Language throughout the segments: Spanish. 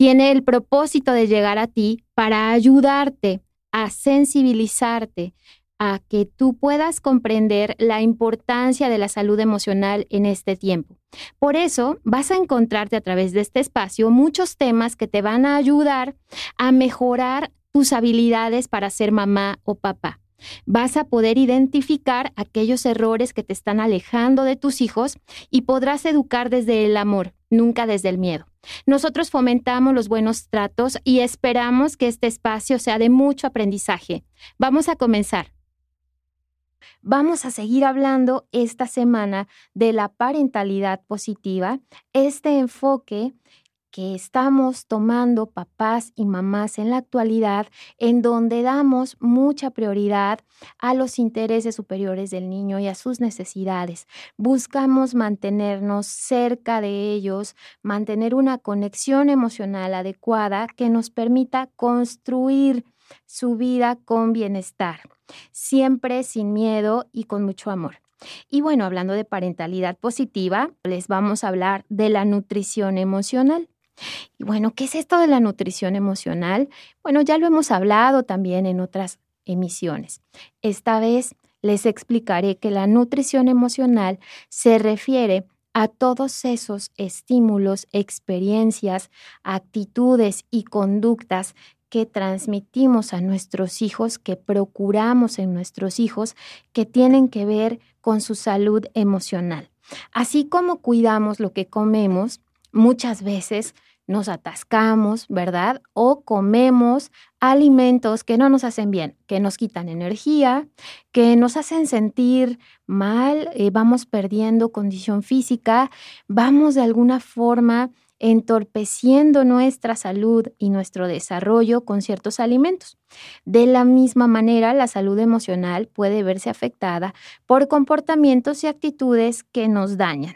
tiene el propósito de llegar a ti para ayudarte a sensibilizarte, a que tú puedas comprender la importancia de la salud emocional en este tiempo. Por eso vas a encontrarte a través de este espacio muchos temas que te van a ayudar a mejorar tus habilidades para ser mamá o papá. Vas a poder identificar aquellos errores que te están alejando de tus hijos y podrás educar desde el amor, nunca desde el miedo. Nosotros fomentamos los buenos tratos y esperamos que este espacio sea de mucho aprendizaje. Vamos a comenzar. Vamos a seguir hablando esta semana de la parentalidad positiva, este enfoque que estamos tomando papás y mamás en la actualidad, en donde damos mucha prioridad a los intereses superiores del niño y a sus necesidades. Buscamos mantenernos cerca de ellos, mantener una conexión emocional adecuada que nos permita construir su vida con bienestar, siempre sin miedo y con mucho amor. Y bueno, hablando de parentalidad positiva, les vamos a hablar de la nutrición emocional. Y bueno, ¿qué es esto de la nutrición emocional? Bueno, ya lo hemos hablado también en otras emisiones. Esta vez les explicaré que la nutrición emocional se refiere a todos esos estímulos, experiencias, actitudes y conductas que transmitimos a nuestros hijos, que procuramos en nuestros hijos, que tienen que ver con su salud emocional. Así como cuidamos lo que comemos, muchas veces nos atascamos, ¿verdad? O comemos alimentos que no nos hacen bien, que nos quitan energía, que nos hacen sentir mal, eh, vamos perdiendo condición física, vamos de alguna forma entorpeciendo nuestra salud y nuestro desarrollo con ciertos alimentos. De la misma manera, la salud emocional puede verse afectada por comportamientos y actitudes que nos dañan.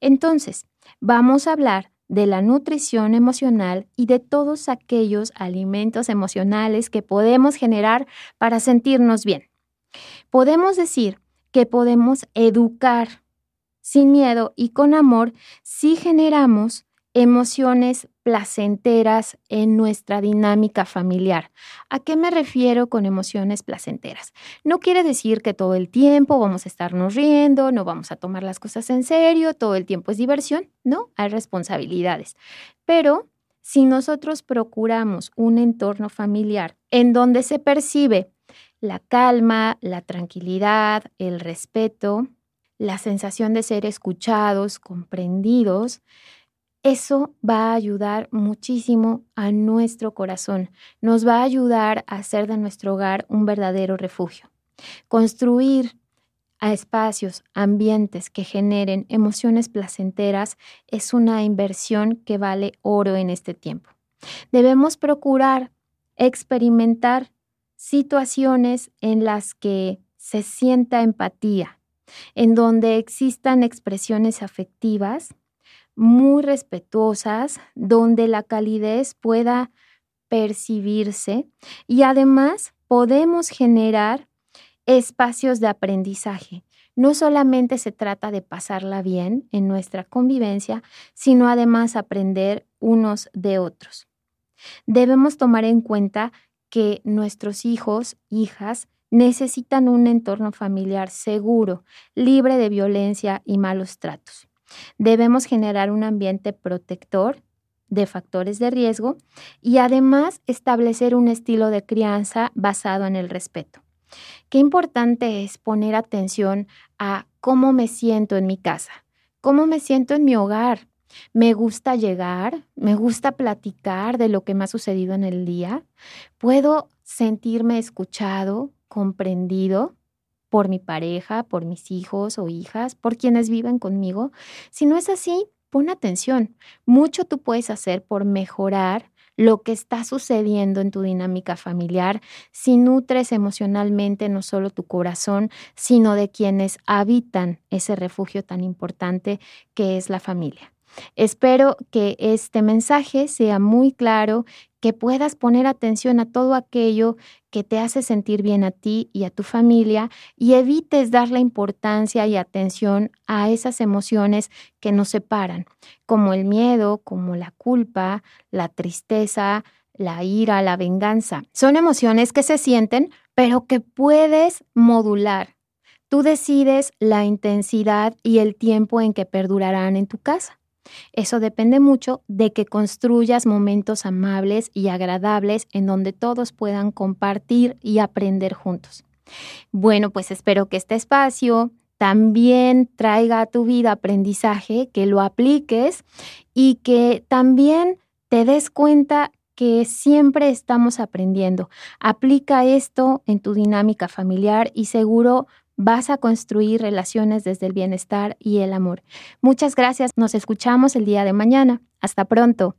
Entonces, vamos a hablar de la nutrición emocional y de todos aquellos alimentos emocionales que podemos generar para sentirnos bien. Podemos decir que podemos educar sin miedo y con amor si generamos emociones placenteras en nuestra dinámica familiar. ¿A qué me refiero con emociones placenteras? No quiere decir que todo el tiempo vamos a estarnos riendo, no vamos a tomar las cosas en serio, todo el tiempo es diversión, no, hay responsabilidades. Pero si nosotros procuramos un entorno familiar en donde se percibe la calma, la tranquilidad, el respeto, la sensación de ser escuchados, comprendidos, eso va a ayudar muchísimo a nuestro corazón, nos va a ayudar a hacer de nuestro hogar un verdadero refugio. Construir espacios, ambientes que generen emociones placenteras es una inversión que vale oro en este tiempo. Debemos procurar experimentar situaciones en las que se sienta empatía, en donde existan expresiones afectivas muy respetuosas, donde la calidez pueda percibirse y además podemos generar espacios de aprendizaje. No solamente se trata de pasarla bien en nuestra convivencia, sino además aprender unos de otros. Debemos tomar en cuenta que nuestros hijos, hijas, necesitan un entorno familiar seguro, libre de violencia y malos tratos. Debemos generar un ambiente protector de factores de riesgo y además establecer un estilo de crianza basado en el respeto. Qué importante es poner atención a cómo me siento en mi casa, cómo me siento en mi hogar. Me gusta llegar, me gusta platicar de lo que me ha sucedido en el día. Puedo sentirme escuchado, comprendido por mi pareja, por mis hijos o hijas, por quienes viven conmigo. Si no es así, pon atención. Mucho tú puedes hacer por mejorar lo que está sucediendo en tu dinámica familiar, si nutres emocionalmente no solo tu corazón, sino de quienes habitan ese refugio tan importante que es la familia. Espero que este mensaje sea muy claro, que puedas poner atención a todo aquello que te hace sentir bien a ti y a tu familia y evites darle importancia y atención a esas emociones que nos separan, como el miedo, como la culpa, la tristeza, la ira, la venganza. Son emociones que se sienten, pero que puedes modular. Tú decides la intensidad y el tiempo en que perdurarán en tu casa. Eso depende mucho de que construyas momentos amables y agradables en donde todos puedan compartir y aprender juntos. Bueno, pues espero que este espacio también traiga a tu vida aprendizaje, que lo apliques y que también te des cuenta que siempre estamos aprendiendo. Aplica esto en tu dinámica familiar y seguro vas a construir relaciones desde el bienestar y el amor. Muchas gracias, nos escuchamos el día de mañana. Hasta pronto.